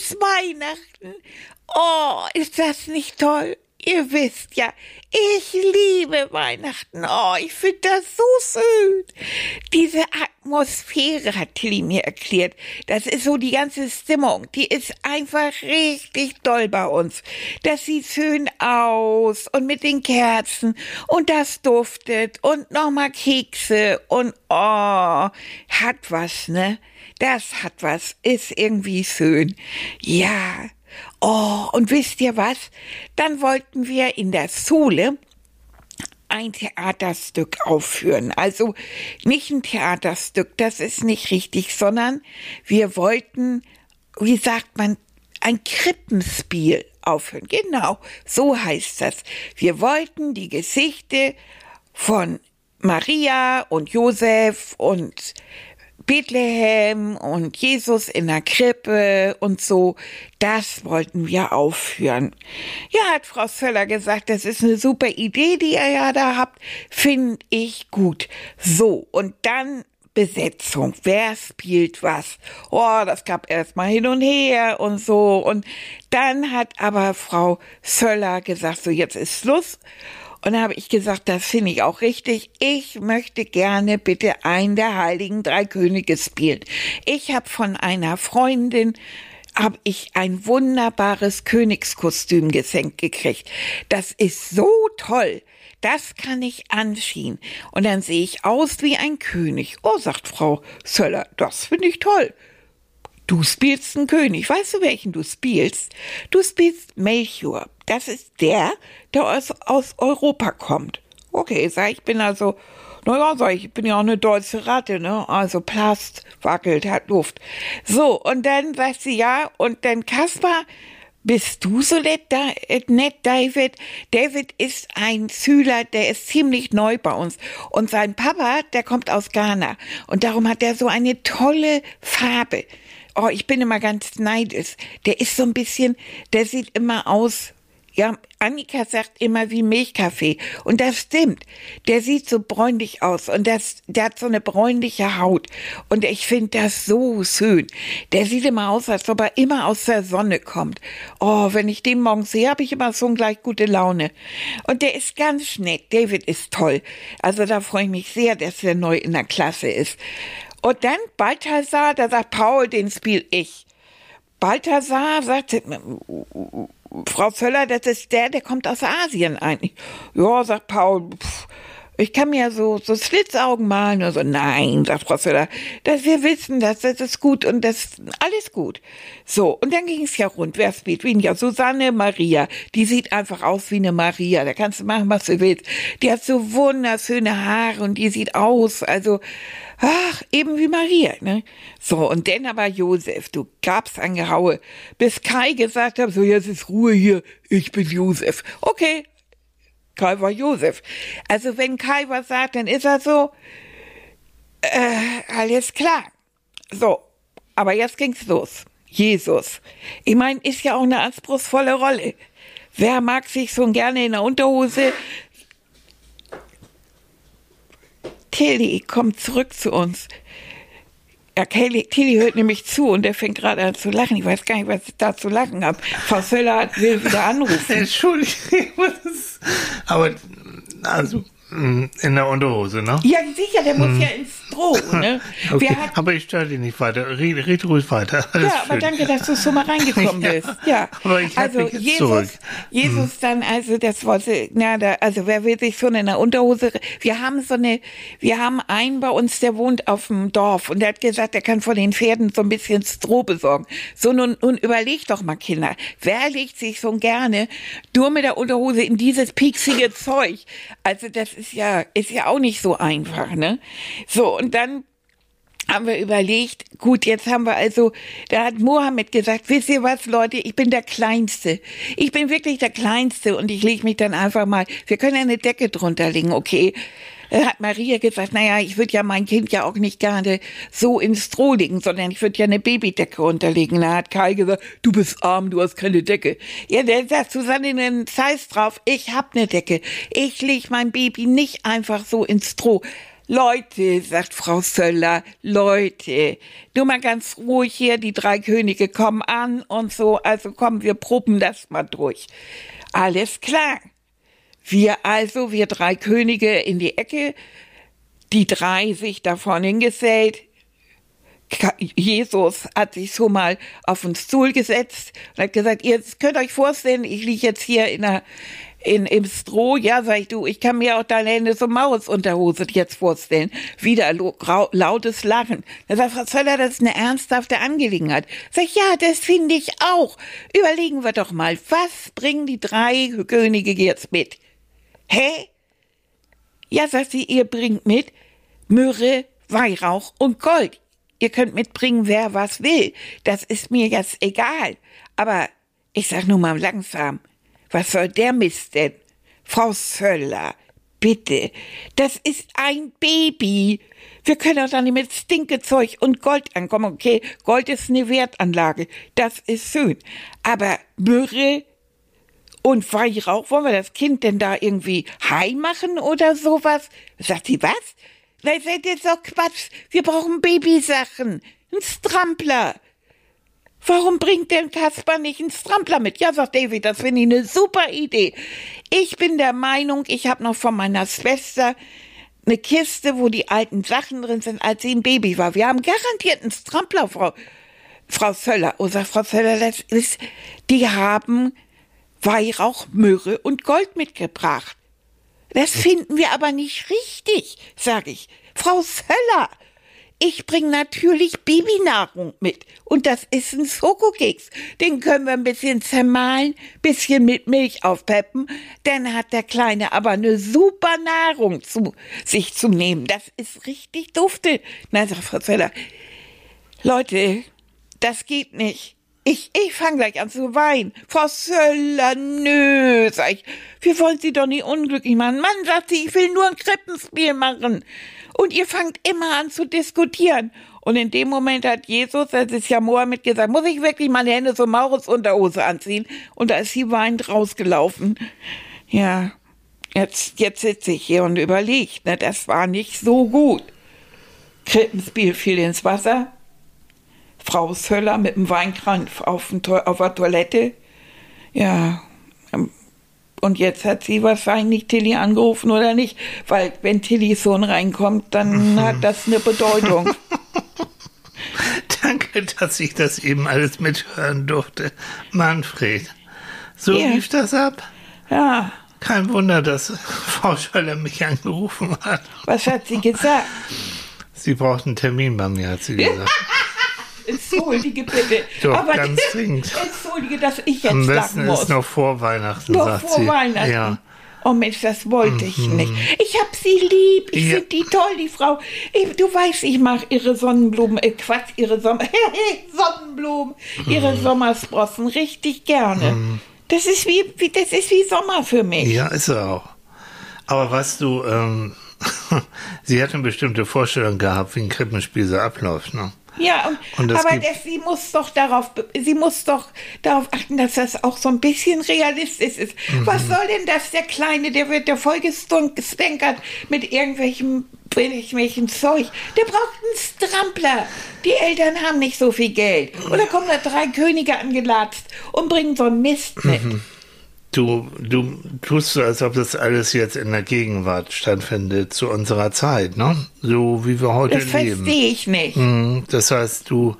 Ist Weihnachten. Oh, ist das nicht toll? Ihr wisst ja, ich liebe Weihnachten. Oh, ich finde das so schön. Diese Atmosphäre hat Tilly mir erklärt. Das ist so die ganze Stimmung. Die ist einfach richtig toll bei uns. Das sieht schön aus und mit den Kerzen und das duftet und nochmal Kekse und oh, hat was, ne? Das hat was. Ist irgendwie schön. Ja. Oh, und wisst ihr was? Dann wollten wir in der Schule ein Theaterstück aufführen. Also nicht ein Theaterstück, das ist nicht richtig, sondern wir wollten, wie sagt man, ein Krippenspiel aufführen. Genau, so heißt das. Wir wollten die Geschichte von Maria und Josef und Bethlehem und Jesus in der Krippe und so, das wollten wir aufführen. Ja, hat Frau Söller gesagt, das ist eine super Idee, die ihr ja da habt, finde ich gut. So, und dann Besetzung. Wer spielt was? Oh, das gab erstmal hin und her und so. Und dann hat aber Frau Söller gesagt, so jetzt ist Schluss. Und da habe ich gesagt, das finde ich auch richtig. Ich möchte gerne bitte einen der heiligen drei Könige spielen. Ich habe von einer Freundin habe ich ein wunderbares Königskostüm geschenkt gekriegt. Das ist so toll. Das kann ich anziehen. Und dann sehe ich aus wie ein König. Oh, sagt Frau Söller, das finde ich toll. Du spielst einen König. Weißt du, welchen du spielst? Du spielst Melchior. Das ist der, der aus, aus Europa kommt. Okay, sag ich, bin also, naja, sag ich, ich bin ja auch eine deutsche Ratte, ne? Also Plast, wackelt, hat Luft. So, und dann sagt sie ja, und dann Kaspar, bist du so nett, nett, David? David ist ein Schüler, der ist ziemlich neu bei uns. Und sein Papa, der kommt aus Ghana. Und darum hat er so eine tolle Farbe. Oh, ich bin immer ganz neidisch. Der ist so ein bisschen, der sieht immer aus. Ja, Annika sagt immer wie Milchkaffee. Und das stimmt. Der sieht so bräunlich aus und das, der hat so eine bräunliche Haut. Und ich finde das so schön. Der sieht immer aus, als ob er immer aus der Sonne kommt. Oh, wenn ich den morgens sehe, habe ich immer so gleich gute Laune. Und der ist ganz nett. David ist toll. Also da freue ich mich sehr, dass er neu in der Klasse ist. Und dann Balthasar, da sagt Paul, den spiel ich. Balthasar sagt, Frau Völler, das ist der, der kommt aus Asien eigentlich. Ja, sagt Paul, pff, ich kann mir so, so Schlitzaugen malen. Also, nein, sagt Frau Söder, dass wir wissen, dass das ist gut und das alles gut. So, und dann ging es ja rund. Wer spielt wen? Ja, Susanne Maria. Die sieht einfach aus wie eine Maria. Da kannst du machen, was du willst. Die hat so wunderschöne Haare und die sieht aus, also, ach, eben wie Maria, ne? So, und dann aber Josef, du gab's ein Gehaue, bis Kai gesagt hat, so, jetzt ist Ruhe hier, ich bin Josef. Okay, Kai war Josef. Also wenn Kai was sagt, dann ist er so, äh, alles klar. So, aber jetzt ging's los. Jesus. Ich meine, ist ja auch eine anspruchsvolle Rolle. Wer mag sich so gerne in der Unterhose? Tilly, komm zurück zu uns. Ja, Kelly, Tilly hört nämlich zu und der fängt gerade an zu lachen. Ich weiß gar nicht, was ich da zu lachen habe. Frau Söller will wieder anrufen. Entschuldigung. Aber, also, in der Unterhose, ne? Ja, sicher, der muss hm. ja ins Stroh, ne? okay, aber ich störe dich nicht weiter. Red, red ruhig weiter. Alles ja, aber schön. danke, dass du so mal reingekommen ja, bist. Ja. Aber ich also Jesus, zurück. Jesus hm. dann, also das wollte, na, da, also wer will sich schon in der Unterhose, wir haben so eine, wir haben einen bei uns, der wohnt auf dem Dorf und der hat gesagt, der kann von den Pferden so ein bisschen Stroh besorgen. So, nun, nun überleg doch mal, Kinder, wer legt sich so gerne nur mit der Unterhose in dieses pieksige Zeug? Also das ist ja, ist ja auch nicht so einfach, ne? So, und dann haben wir überlegt, gut, jetzt haben wir also, da hat Mohammed gesagt, wisst ihr was, Leute, ich bin der Kleinste. Ich bin wirklich der Kleinste und ich lege mich dann einfach mal, wir können eine Decke drunter legen, okay. Da hat Maria gesagt, naja, ich würde ja mein Kind ja auch nicht gerne so ins Stroh legen, sondern ich würde ja eine Babydecke unterlegen. Da hat Kai gesagt, du bist arm, du hast keine Decke. Ja, der sagt Susanne einen Zeiss drauf, ich hab eine Decke. Ich leg mein Baby nicht einfach so ins Stroh. Leute, sagt Frau Söller, Leute, nur mal ganz ruhig hier, die drei Könige kommen an und so, also kommen wir proben das mal durch. Alles klar. Wir also, wir drei Könige in die Ecke, die drei sich davon hingesellt, Jesus hat sich so mal auf den Stuhl gesetzt und hat gesagt, ihr könnt euch vorstellen, ich liege jetzt hier in einer, in, im Stroh, ja, sag ich, du, ich kann mir auch deine Hände so Mausunterhose jetzt vorstellen. Wieder lautes Lachen. Da sagt Frau Zöller, das ist eine ernsthafte Angelegenheit. Sag ich, ja, das finde ich auch. Überlegen wir doch mal, was bringen die drei Könige jetzt mit? Hä? Ja, sagt sie, ihr bringt mit Myrrhe, Weihrauch und Gold. Ihr könnt mitbringen, wer was will. Das ist mir jetzt egal. Aber ich sag nur mal langsam. Was soll der Mist denn? Frau Söller, bitte. Das ist ein Baby. Wir können auch da nicht mit Stinkezeug und Gold ankommen. Okay, Gold ist eine Wertanlage. Das ist schön. Aber Myrrhe und Weihrauch, wollen wir das Kind denn da irgendwie high machen oder sowas? Sagt sie, was? Das ist jetzt doch Quatsch. Wir brauchen Babysachen. Ein Strampler. Warum bringt denn Kasper nicht einen Strampler mit? Ja, sagt David, das finde ich eine super Idee. Ich bin der Meinung, ich habe noch von meiner Schwester eine Kiste, wo die alten Sachen drin sind, als sie ein Baby war. Wir haben garantiert einen Strampler, Frau, Frau Söller. Oh, sagt Frau Söller, das ist, die haben Weihrauch, Myrrhe und Gold mitgebracht. Das finden wir aber nicht richtig, sag ich. Frau Söller, ich bringe natürlich Babynahrung mit. Und das ist ein Schokokeks. Den können wir ein bisschen zermahlen, bisschen mit Milch aufpeppen. Dann hat der Kleine aber eine super Nahrung zu sich zu nehmen. Das ist richtig dufte. Na, sagt Frau Zeller. Leute, das geht nicht. Ich, ich fange gleich an zu weinen. Frau Söller, nö, sag ich. Wir wollen Sie doch nicht unglücklich machen. Mann, sagt sie, ich will nur ein Krippenspiel machen. Und ihr fangt immer an zu diskutieren. Und in dem Moment hat Jesus, das ist ja Mohammed, gesagt, muss ich wirklich meine Hände so Maurus Unterhose anziehen? Und da ist sie weinend rausgelaufen. Ja, jetzt, jetzt sitze ich hier und überlege, ne, das war nicht so gut. Krippenspiel fiel ins Wasser. Frau Söller mit dem Weinkranz auf, auf der Toilette. Ja, und jetzt hat sie wahrscheinlich Tilly angerufen oder nicht, weil wenn Tillys Sohn reinkommt, dann hat das eine Bedeutung. Danke, dass ich das eben alles mithören durfte. Manfred, so ja. lief das ab? Ja. Kein Wunder, dass Frau Schöller mich angerufen hat. Was hat sie gesagt? Sie braucht einen Termin bei mir, hat sie gesagt. Entschuldige bitte. Doch, Aber ganz dringend. Entschuldige, dass ich jetzt Am besten ist noch vor Weihnachten, noch sagt vor sie. Weihnachten. Ja. Oh Mensch, das wollte ich mhm. nicht. Ich hab sie lieb. Ich ja. finde die toll, die Frau. Ich, du weißt, ich mache ihre Sonnenblumen, äh, Quatsch, ihre Sommer, Sonnenblumen, ihre mhm. Sommersprossen richtig gerne. Mhm. Das ist wie, wie, das ist wie Sommer für mich. Ja, ist er auch. Aber was du, ähm, sie hat eine bestimmte Vorstellung gehabt, wie ein Krippenspiel so abläuft, ne? Ja, und, und aber das, sie muss doch darauf, sie muss doch darauf achten, dass das auch so ein bisschen realistisch ist. Mhm. Was soll denn das, der Kleine, der wird ja voll gestänkert mit irgendwelchem welchem Zeug. Der braucht einen Strampler. Die Eltern haben nicht so viel Geld. Oder kommen da drei Könige angelatzt und bringen so einen Mist mit. Mhm. Du, du tust so, als ob das alles jetzt in der Gegenwart stattfindet, zu unserer Zeit, ne? So wie wir heute das leben. Das verstehe ich nicht. Mhm, das heißt, du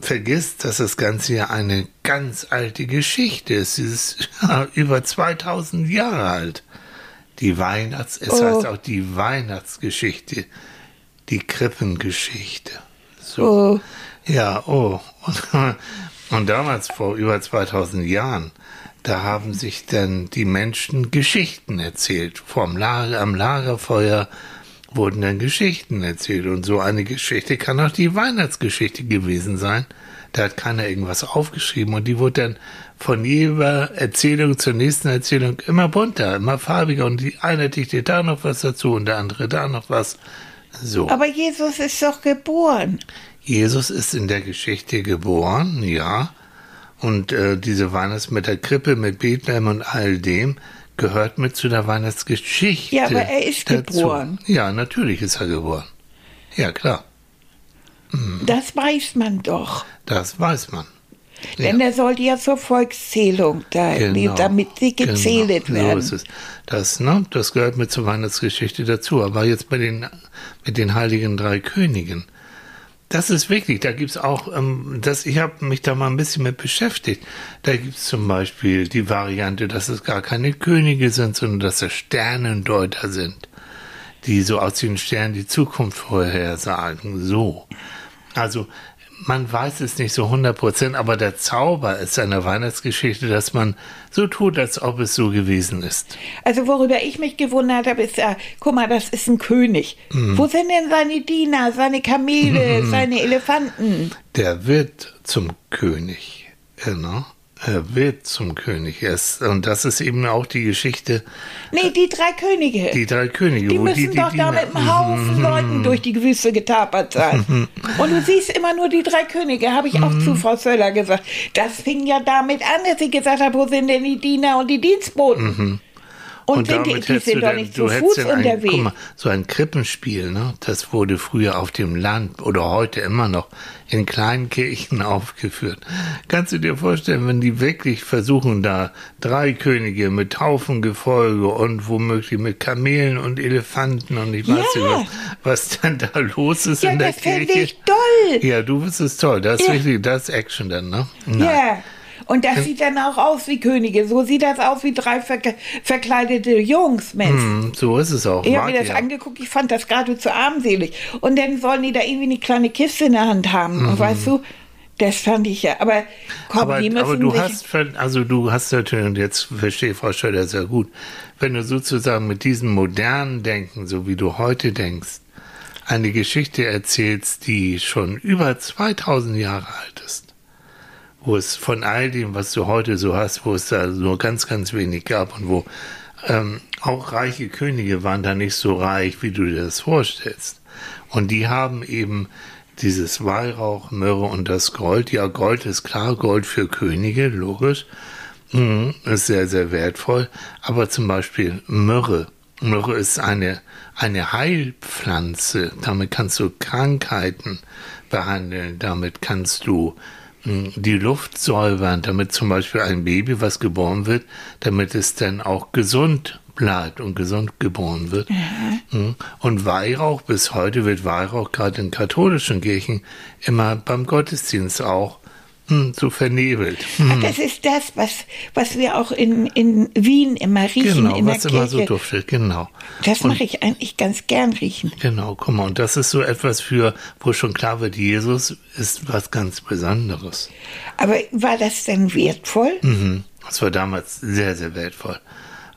vergisst, dass das Ganze ja eine ganz alte Geschichte ist. Sie ist ja, über 2000 Jahre alt. Die Weihnachts-, es oh. heißt auch die Weihnachtsgeschichte, die Krippengeschichte. So. Oh. Ja, oh. Und Und damals, vor über 2000 Jahren, da haben sich dann die Menschen Geschichten erzählt. Vom Lager, am Lagerfeuer wurden dann Geschichten erzählt. Und so eine Geschichte kann auch die Weihnachtsgeschichte gewesen sein. Da hat keiner irgendwas aufgeschrieben und die wurde dann von jeder Erzählung zur nächsten Erzählung immer bunter, immer farbiger und die eine dichtet da noch was dazu und der andere da noch was. So. Aber Jesus ist doch geboren. Jesus ist in der Geschichte geboren, ja. Und äh, diese Weihnachts mit der Krippe, mit Bethlehem und all dem gehört mit zu der Weihnachtsgeschichte. Ja, aber er ist dazu. geboren. Ja, natürlich ist er geboren. Ja, klar. Mhm. Das weiß man doch. Das weiß man. Denn er sollte ja zur Volkszählung da, genau, damit sie gezählt genau, werden. So ist es. Das, ne, das gehört mit zur Weihnachtsgeschichte dazu. Aber jetzt bei den, mit den heiligen drei Königen. Das ist wirklich, da gibt es auch, ähm, das, ich habe mich da mal ein bisschen mit beschäftigt. Da gibt es zum Beispiel die Variante, dass es gar keine Könige sind, sondern dass es Sternendeuter sind, die so aus den Sternen die Zukunft vorhersagen. So. Also man weiß es nicht so 100 Prozent, aber der Zauber ist einer Weihnachtsgeschichte, dass man so tut, als ob es so gewesen ist. Also worüber ich mich gewundert habe, ist ja, guck mal, das ist ein König. Mhm. Wo sind denn seine Diener, seine Kamele, mhm. seine Elefanten? Der wird zum König. Genau. Er wird zum König. Erst, und das ist eben auch die Geschichte. Nee, die drei Könige. Die drei Könige. Die müssen die, die, doch da mit einem Haufen Leuten durch die Wüste getapert sein. und du siehst immer nur die drei Könige, habe ich auch zu Frau Söller gesagt. Das fing ja damit an, dass sie gesagt hat, wo sind denn die Diener und die Dienstboten? Und, und die, die sind doch nicht zu Fuß unterwegs. Guck mal, so ein Krippenspiel, ne? das wurde früher auf dem Land oder heute immer noch in kleinen Kirchen aufgeführt. Kannst du dir vorstellen, wenn die wirklich versuchen, da drei Könige mit Haufengefolge und womöglich mit Kamelen und Elefanten und ich weiß ja. nicht, was dann da los ist ja, in der Kirche. Ja, das finde ich toll. Ja, du bist es toll. Das ist ja. richtig, das ist Action dann, ne? Nein. Ja. Und das sieht dann auch aus wie Könige. So sieht das aus wie drei verk verkleidete Jungs, Mensch. Mm, so ist es auch. Ich habe mir das ja. angeguckt, ich fand das geradezu armselig. Und dann sollen die da irgendwie eine kleine Kiste in der Hand haben. Mhm. Und weißt du, das fand ich ja. Aber komm, aber, die müssen aber du hast, also du hast natürlich, und jetzt verstehe Frau Schröder sehr gut, wenn du sozusagen mit diesem modernen Denken, so wie du heute denkst, eine Geschichte erzählst, die schon über 2000 Jahre alt ist wo es von all dem, was du heute so hast, wo es da nur ganz, ganz wenig gab und wo ähm, auch reiche Könige waren da nicht so reich, wie du dir das vorstellst. Und die haben eben dieses Weihrauch, Myrrhe und das Gold. Ja, Gold ist klar, Gold für Könige, logisch. Mhm, ist sehr, sehr wertvoll. Aber zum Beispiel Myrrhe. Myrrhe ist eine, eine Heilpflanze. Damit kannst du Krankheiten behandeln. Damit kannst du die Luft säubern, damit zum Beispiel ein Baby, was geboren wird, damit es dann auch gesund bleibt und gesund geboren wird. Mhm. Und Weihrauch, bis heute wird Weihrauch gerade in katholischen Kirchen immer beim Gottesdienst auch hm, so vernebelt. Hm. Das ist das, was, was wir auch in, in Wien immer riechen. Genau, in was der immer Kirche. so duftet, genau. Das mache ich eigentlich ganz gern riechen. Genau, guck mal, und das ist so etwas für, wo schon klar wird, Jesus ist was ganz Besonderes. Aber war das denn wertvoll? Mhm. Das war damals sehr, sehr wertvoll.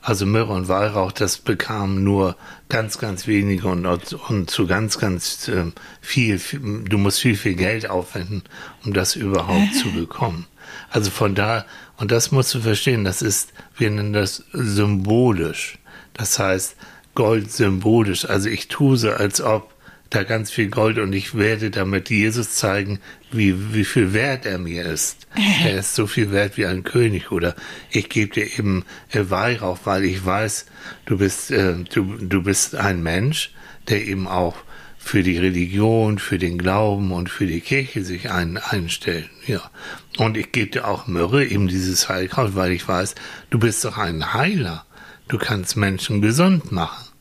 Also Myrrhe und Weihrauch, das bekamen nur ganz, ganz wenige und, und zu ganz, ganz äh, viel, viel, du musst viel, viel Geld aufwenden, um das überhaupt zu bekommen. Also von da, und das musst du verstehen, das ist, wir nennen das symbolisch. Das heißt, Gold symbolisch. Also ich tue so, als ob da ganz viel Gold und ich werde damit Jesus zeigen, wie, wie viel wert er mir ist. Er ist so viel wert wie ein König oder ich gebe dir eben äh, Weihrauch, weil ich weiß, du bist, äh, du, du bist ein Mensch, der eben auch für die Religion, für den Glauben und für die Kirche sich ein, einstellt. Ja. Und ich gebe dir auch Myrrhe, eben dieses Heilkraut, weil ich weiß, du bist doch ein Heiler. Du kannst Menschen gesund machen.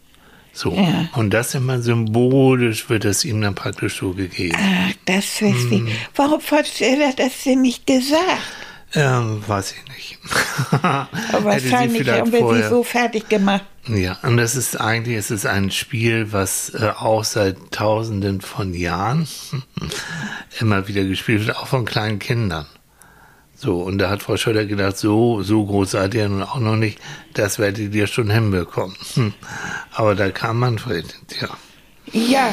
So. Ja. Und das immer symbolisch wird es ihm dann praktisch so gegeben. Ach, das ist wie. Hm. Warum hat er das denn nicht gesagt? Ähm, weiß ich nicht. Aber wahrscheinlich haben wir sie so fertig gemacht. Ja, und das ist eigentlich, es ist ein Spiel, was äh, auch seit tausenden von Jahren immer wieder gespielt wird, auch von kleinen Kindern. So, und da hat Frau Schröder gedacht, so, so groß seid ihr nun auch noch nicht, das werdet ihr schon hinbekommen. Hm. Aber da kam Manfred, ja. Ja,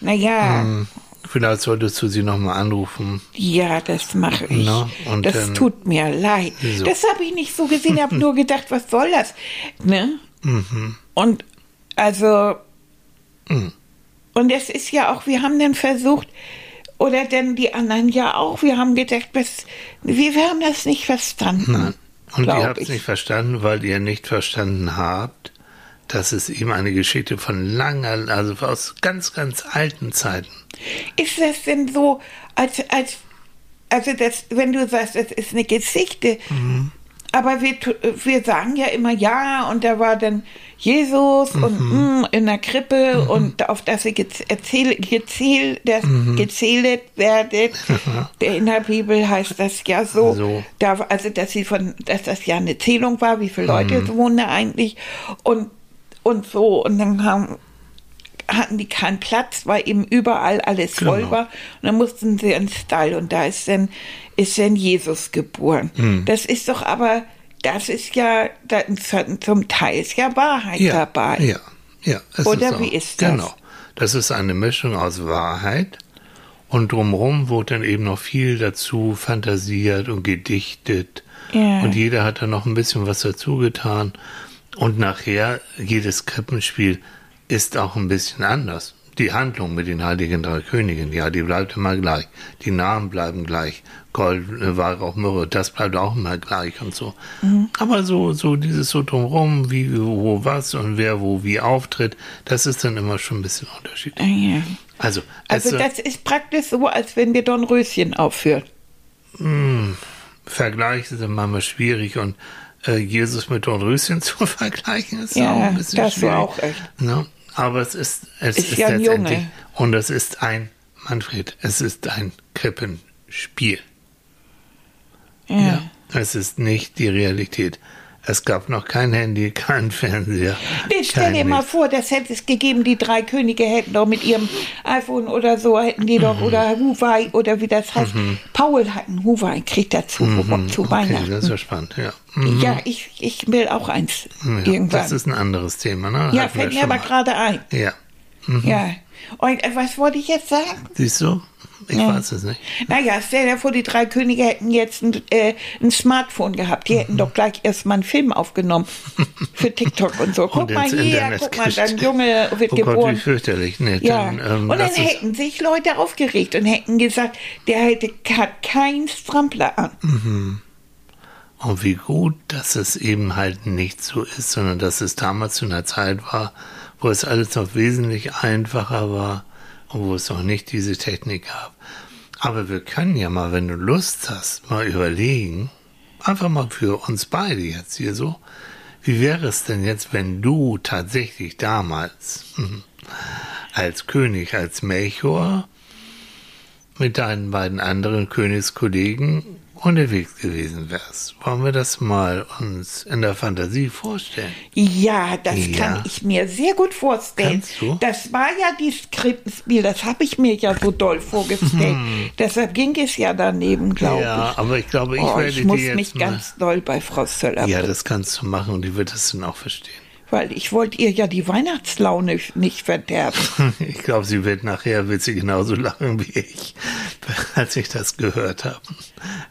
naja. Hm. Vielleicht solltest du sie nochmal anrufen. Ja, das mache ich. Na, das dann- tut mir leid. So. Das habe ich nicht so gesehen, habe nur gedacht, was soll das? Ne? Mhm. Und also, Mhm. und es ist ja auch, wir haben dann versucht, oder denn die anderen ja auch, wir haben gedacht, was, wir, haben das nicht verstanden. Nein. Und ihr habt es ich. nicht verstanden, weil ihr nicht verstanden habt, dass es eben eine Geschichte von langer, also aus ganz, ganz alten Zeiten. Ist das denn so, als, als, also das, wenn du sagst, das ist eine Geschichte, aber wir, wir sagen ja immer ja und da war dann Jesus und mm, in der Krippe und auf das ihr gez- erzähl, gezähl, das gezählt werdet. In der Bibel heißt das ja so, So. Da, also dass sie von, dass das ja eine Zählung war, wie viele Leute wohnen da eigentlich und und so und dann haben hatten die keinen Platz, weil eben überall alles voll Genau. war. Und dann mussten sie ins Stall und da ist dann, ist dann Jesus geboren. Hm. Das ist doch aber, das ist ja, da, zum Teil ist ja Wahrheit dabei. Ja, ja. Oder auch- wie ist das? Genau. Das ist eine Mischung aus Wahrheit und drumherum wurde dann eben noch viel dazu fantasiert und gedichtet. Ja. Und jeder hat da noch ein bisschen was dazu getan. Und nachher, jedes Krippenspiel ist auch ein bisschen anders. Die Handlung mit den heiligen drei Königen, ja, die bleibt immer gleich. Die Namen bleiben gleich. Gold, äh, Weihrauch, Myrrhe, das bleibt auch immer gleich und so. Aber so, so dieses so drumherum, wie, wo, was und wer wo wie auftritt, das ist dann immer schon ein bisschen unterschiedlich. Ja. Also, Also es, das ist praktisch so, als wenn wir Dornröschen aufführen. Vergleiche sind manchmal schwierig und äh, Jesus mit Dornröschen zu vergleichen ist Ja, auch ein bisschen das war schwierig. auch echt. Ne? Aber es ist, es Ist ist, ja letztendlich Junge. und es ist ein Manfred, es ist ein Krippenspiel. Ja. Es ist nicht die Realität. Es gab noch kein Handy, kein Fernseher. Nee, stell dir mal vor, das hätte es gegeben, die drei Könige hätten doch mit ihrem iPhone oder so, hätten die doch, oder Huawei oder wie das heißt. Paul hat ein Huawei, kriegt dazu Mhm, zu okay, Weihnachten. das ist ja spannend, ja. Mhm. Ja, ich, ich will auch eins ja. irgendwann. Das ist ein anderes Thema, ne? ja, Hatten fällt mir aber gerade ein. Ja. Ja. Und äh, was wollte ich jetzt sagen? Siehst du? Ich Ja. weiß es nicht. Naja, stell dir vor, die drei Könige hätten jetzt ein, äh, ein Smartphone gehabt. Die Mhm. hätten doch gleich erstmal einen Film aufgenommen für TikTok und so. Guck Und mal hier, Internet guck mal, dein Junge wird oh Gott, wie geboren. fürchterlich. Nee, Ja, dann, ähm, und dann hätten sich Leute aufgeregt und hätten gesagt, der hätte, hat keinen Strampler an. Mhm. Und wie gut, dass es eben halt nicht so ist, sondern dass es damals zu einer Zeit war, wo es alles noch wesentlich einfacher war wo es noch nicht diese Technik gab. Aber wir können ja mal, wenn du Lust hast, mal überlegen, einfach mal für uns beide jetzt hier so, wie wäre es denn jetzt, wenn du tatsächlich damals als König, als Melchior mit deinen beiden anderen Königskollegen unterwegs gewesen wärst. Wollen wir das mal uns in der Fantasie vorstellen? Ja, das Ja. kann ich mir sehr gut vorstellen. Kannst du? Das war ja dieses Krippenspiel, das habe ich mir ja so doll vorgestellt. Deshalb ging es ja daneben, glaube Hm. ja, ich. aber ich glaube, ich oh, werde ich muss dir jetzt mich mal... ganz doll bei Frau Söller ja, das kannst du machen und die wird das dann auch verstehen. weil ich wollte ihr ja die Weihnachtslaune nicht verderben. Ich glaube, sie wird nachher wird sie genauso lachen wie ich, als ich das gehört habe.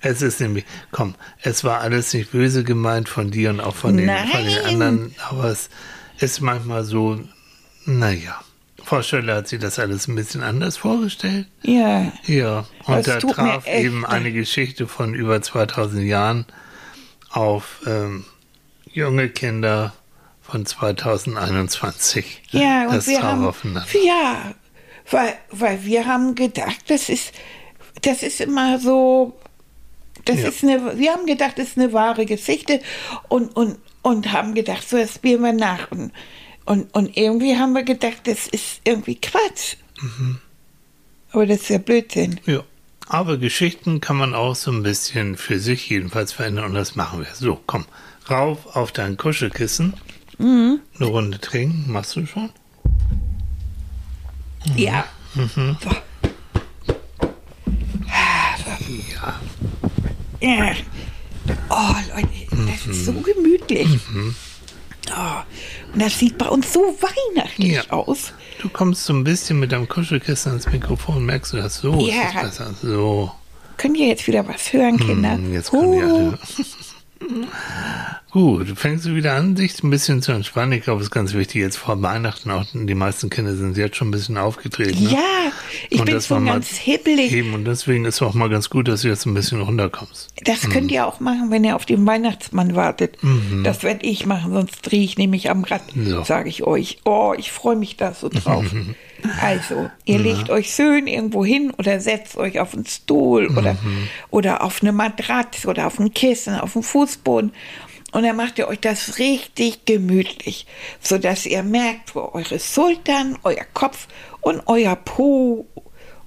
Es ist nämlich, komm, es war alles nicht böse gemeint von dir und auch von den, von den anderen, aber es ist manchmal so, naja. Frau Schöller hat sich das alles ein bisschen anders vorgestellt. ja. Ja, und da traf eben eine Geschichte von über 2000 Jahren auf ähm, junge Kinder von 2021. Ja, und das wir traf haben, aufeinander. ja, weil, weil wir haben gedacht, das ist, das ist immer so, das Ja. ist eine, wir haben gedacht, das ist eine wahre Geschichte und, und, und haben gedacht, so, das spielen wir nach. Und, und, und irgendwie haben wir gedacht, das ist irgendwie Quatsch. Mhm. Aber das ist ja Blödsinn. Ja. Aber Geschichten kann man auch so ein bisschen für sich jedenfalls verändern und das machen wir. So, komm, rauf auf dein Kuschelkissen. Mhm. Eine Runde trinken, machst du schon? Ja. Mhm. So. Ja. Oh, Leute, das ist so gemütlich. Oh, und das sieht bei uns so weihnachtlich Ja. aus. Du kommst so ein bisschen mit deinem Kuschelkissen ans Mikrofon, merkst du das? So Ja. ist es besser. So. Könnt ihr jetzt wieder was hören, Kinder? Hm, Jetzt können Oh, alle. Gut, fängst du wieder an, dich ein bisschen zu entspannen. Ich glaube, es ist ganz wichtig, jetzt vor Weihnachten auch, die meisten Kinder sind jetzt schon ein bisschen aufgetreten. Ne? Ja, ich Und bin schon ganz hibbelig. Eben, und deswegen ist es auch mal ganz gut, dass du jetzt ein bisschen runterkommst. Das könnt ihr auch machen, wenn ihr auf den Weihnachtsmann wartet. Das werde ich machen, sonst drehe ich nämlich am Rad, Mhm. So. sage ich euch. Oh, ich freue mich da so drauf. also, ihr legt euch schön irgendwo hin oder setzt euch auf einen Stuhl oder, Mhm. oder auf eine Matratze oder auf ein Kissen, auf den Fußboden. Und dann macht ihr euch das richtig gemütlich, sodass ihr merkt, wo eure Schultern, euer Kopf und euer Po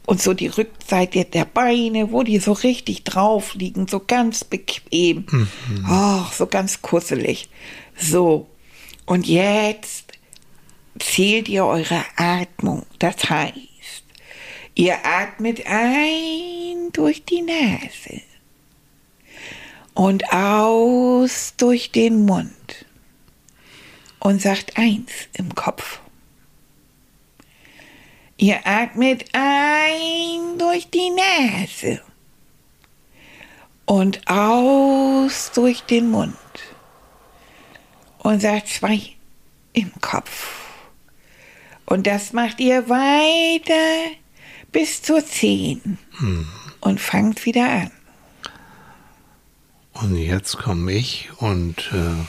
und so die Rückseite der Beine, wo die so richtig drauf liegen, so ganz bequem. Ach, so ganz kusselig. So. Und jetzt zählt ihr eure Atmung. Das heißt, ihr atmet ein durch die Nase und aus durch den Mund und sagt eins im Kopf. Ihr atmet ein durch die Nase und aus durch den Mund und sagt zwei im Kopf. Und das macht ihr weiter bis zur zehn und fangt wieder an. Und jetzt komme ich und äh,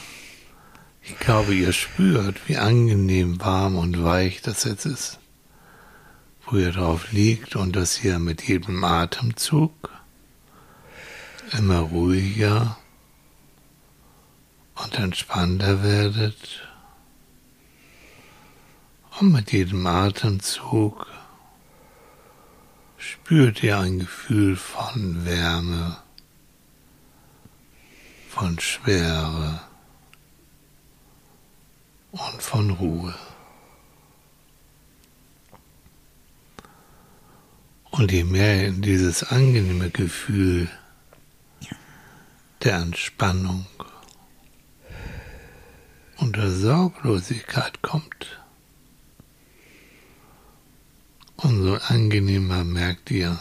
ich glaube, ihr spürt, wie angenehm warm und weich das jetzt ist, wo ihr drauf liegt und dass ihr mit jedem Atemzug immer ruhiger und entspannter werdet. Und mit jedem Atemzug spürt ihr ein Gefühl von Wärme, von Schwere und von Ruhe. Und je mehr in dieses angenehme Gefühl der Entspannung und der Sorglosigkeit kommt, umso angenehmer merkt ihr,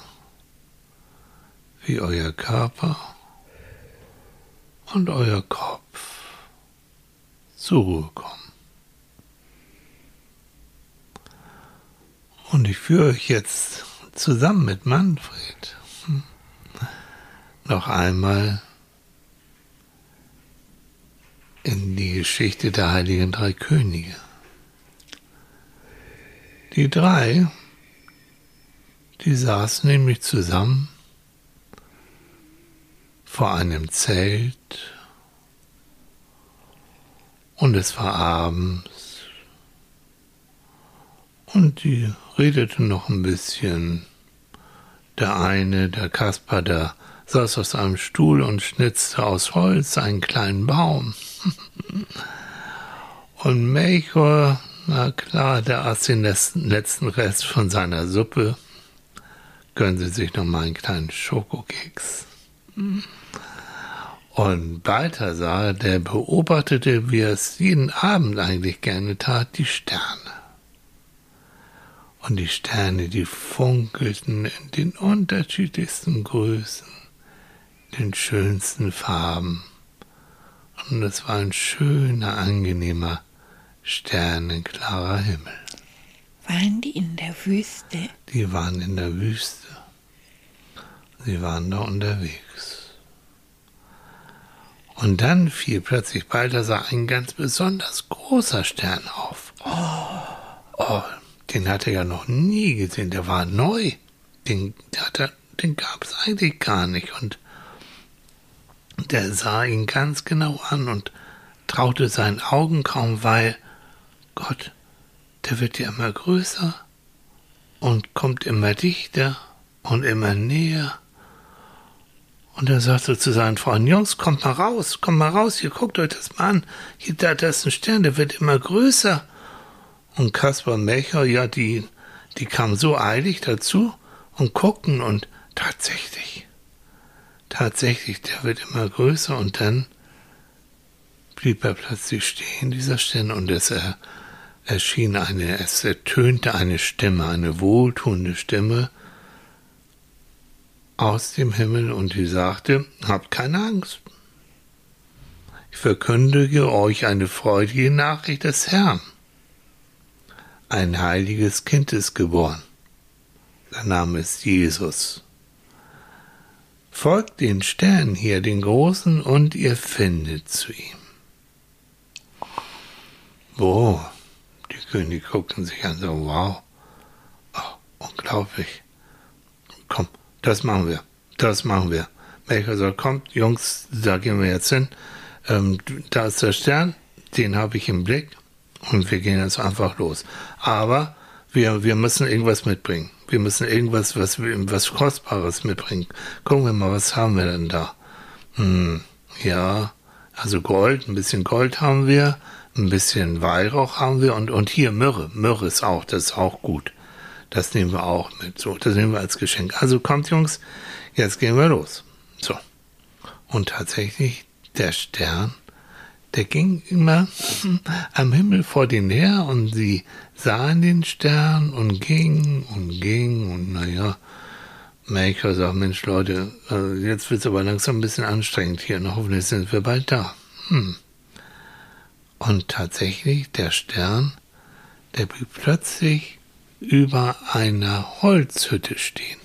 wie euer Körper und euer Kopf zur Ruhe kommen. Und ich führe euch jetzt zusammen mit Manfred hm, noch einmal in die Geschichte der heiligen drei Könige. Die drei, die saßen nämlich zusammen vor einem Zelt und es war abends und die redeten noch ein bisschen. Der eine, der Kaspar, der saß auf seinem Stuhl und schnitzte aus Holz einen kleinen Baum. Und Melchior, na klar, der aß den letzten, Rest von seiner Suppe, gönnte sich noch mal einen kleinen Schokokeks. Und Balthasar, der beobachtete, wie er es jeden Abend eigentlich gerne tat, die Sterne. Und die Sterne, die funkelten in den unterschiedlichsten Größen, den schönsten Farben. Und es war ein schöner, angenehmer, sternenklarer Himmel. Waren die in der Wüste? Die waren in der Wüste. Sie waren da unterwegs. Und dann fiel plötzlich Balthasar ein ganz besonders großer Stern auf. Oh, den hat er ja noch nie gesehen. Der war neu. Den, den gab es eigentlich gar nicht. Und der sah ihn ganz genau an und traute seinen Augen kaum, weil Gott, der wird ja immer größer und kommt immer dichter und immer näher. Und er sagte zu seinen Freunden, Jungs, kommt mal raus, kommt mal raus, hier guckt euch das mal an. Hier, da, da ist ein Stern, der wird immer größer. Und Kaspar und Melchior, ja, die, die kamen so eilig dazu und guckten und tatsächlich, tatsächlich, der wird immer größer und dann blieb er plötzlich stehen, dieser Stern, und es er, erschien eine, es ertönte eine Stimme, eine wohltuende Stimme aus dem Himmel und die sagte, habt keine Angst. Ich verkündige euch eine freudige Nachricht des Herrn. Ein heiliges Kind ist geboren. Sein Name ist Jesus. Folgt den Sternen hier, den großen, und ihr findet zu ihm. Wo? Die Könige guckten sich an, so, wow, oh, unglaublich. Komm, das machen wir, das machen wir. Melchior sagt, kommt, Jungs, da gehen wir jetzt hin. Ähm, da ist der Stern, den habe ich im Blick und wir gehen jetzt einfach los. Aber wir, wir müssen irgendwas mitbringen. Wir müssen irgendwas, was, was Kostbares mitbringen. Gucken wir mal, was haben wir denn da? Hm, ja, also Gold, ein bisschen Gold haben wir, ein bisschen Weihrauch haben wir und, und hier Myrrhe. Myrrhe ist auch, das ist auch gut. Das nehmen wir auch mit. So, das nehmen wir als Geschenk. Also kommt, Jungs, jetzt gehen wir los. So. Und tatsächlich, der Stern, der ging immer am Himmel vor denen her und sie sahen den Stern und ging und ging und naja, Maker sagt, Mensch Leute, äh, jetzt wird es aber langsam ein bisschen anstrengend hier und hoffentlich sind wir bald da. Hm. Und tatsächlich, der Stern, der blieb plötzlich über einer Holzhütte stehen.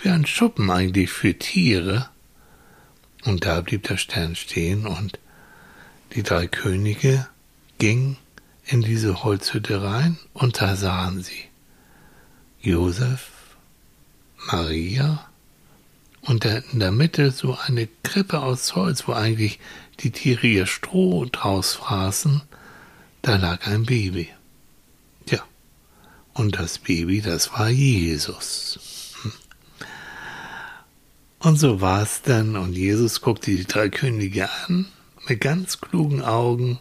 Wie ein Schuppen eigentlich für Tiere. Und da blieb der Stern stehen und die drei Könige gingen in diese Holzhütte rein und da sahen sie Josef, Maria und in der Mitte so eine Krippe aus Holz, wo eigentlich die Tiere ihr Stroh draus fraßen, da lag ein Baby. Und das Baby, das war Jesus. Und so war es dann, und Jesus guckte die drei Könige an, mit ganz klugen Augen,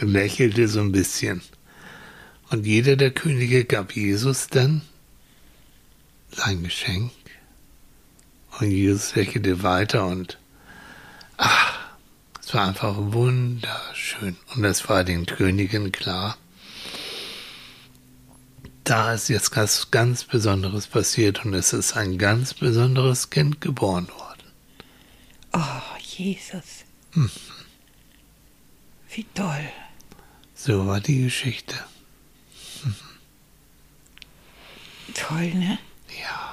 lächelte so ein bisschen. Und jeder der Könige gab Jesus dann sein Geschenk. Und Jesus lächelte weiter und ach, es war einfach wunderschön. Und es war den Königen klar, da ist jetzt was ganz Besonderes passiert und es ist ein ganz besonderes Kind geboren worden. Oh, Jesus. Mhm. Wie toll. So war die Geschichte. Mhm. Toll, ne? Ja.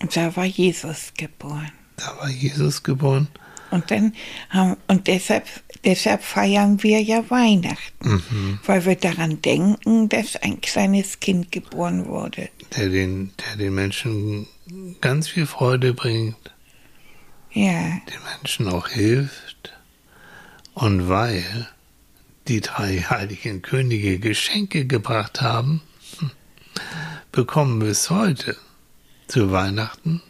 Und da war Jesus geboren. Da war Jesus geboren. Und dann haben, und deshalb, deshalb feiern wir ja Weihnachten, mhm. weil wir daran denken, dass ein kleines Kind geboren wurde. Der den, der den Menschen ganz viel Freude bringt. Ja. Den Menschen auch hilft. Und weil die drei heiligen Könige Geschenke gebracht haben, bekommen wir es heute zu Weihnachten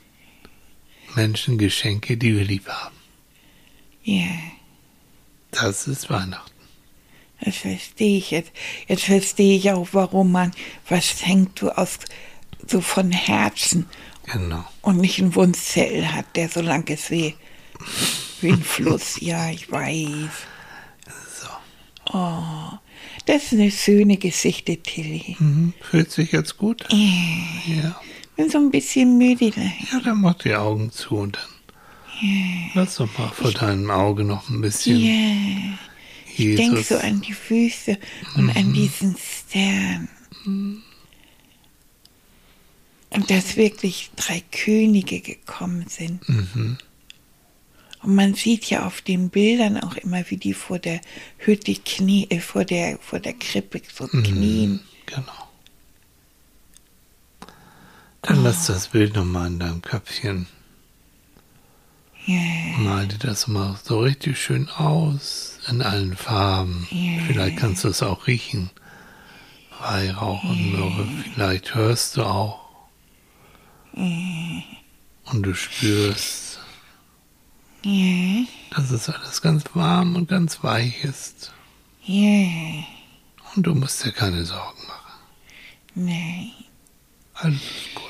Menschen Geschenke, die wir lieb haben. Ja. Das ist Weihnachten. Das verstehe ich jetzt. Jetzt verstehe ich auch, warum man was schenkt, du aus so von Herzen. Genau. Und nicht einen Wundzell hat, der so lang ist wie, wie ein Fluss. Ja, ich weiß. So. Oh, das ist eine schöne Geschichte, Tilly. Mhm. Fühlt sich jetzt gut? Ja. Ja. Bin so ein bisschen müde. Ja, dann mach die Augen zu und dann Lass doch mal vor deinem Auge noch ein bisschen. Ja. Ich denke so an die Füße und mhm. an diesen Stern. Mhm. Und dass wirklich drei Könige gekommen sind. Mhm. Und man sieht ja auf den Bildern auch immer, wie die vor der Hütte Knie, äh, vor der, vor der Krippe so mhm. knien. Genau. Dann oh. lass das Bild nochmal in deinem Köpfchen Yeah. Mal dir das mal so richtig schön aus in allen Farben. Yeah. Vielleicht kannst du es auch riechen. Weihrauch und Myrrhe. Vielleicht hörst du auch. Und du spürst, dass es alles ganz warm und ganz weich ist. Und du musst dir keine Sorgen machen. Nein. Alles ist gut.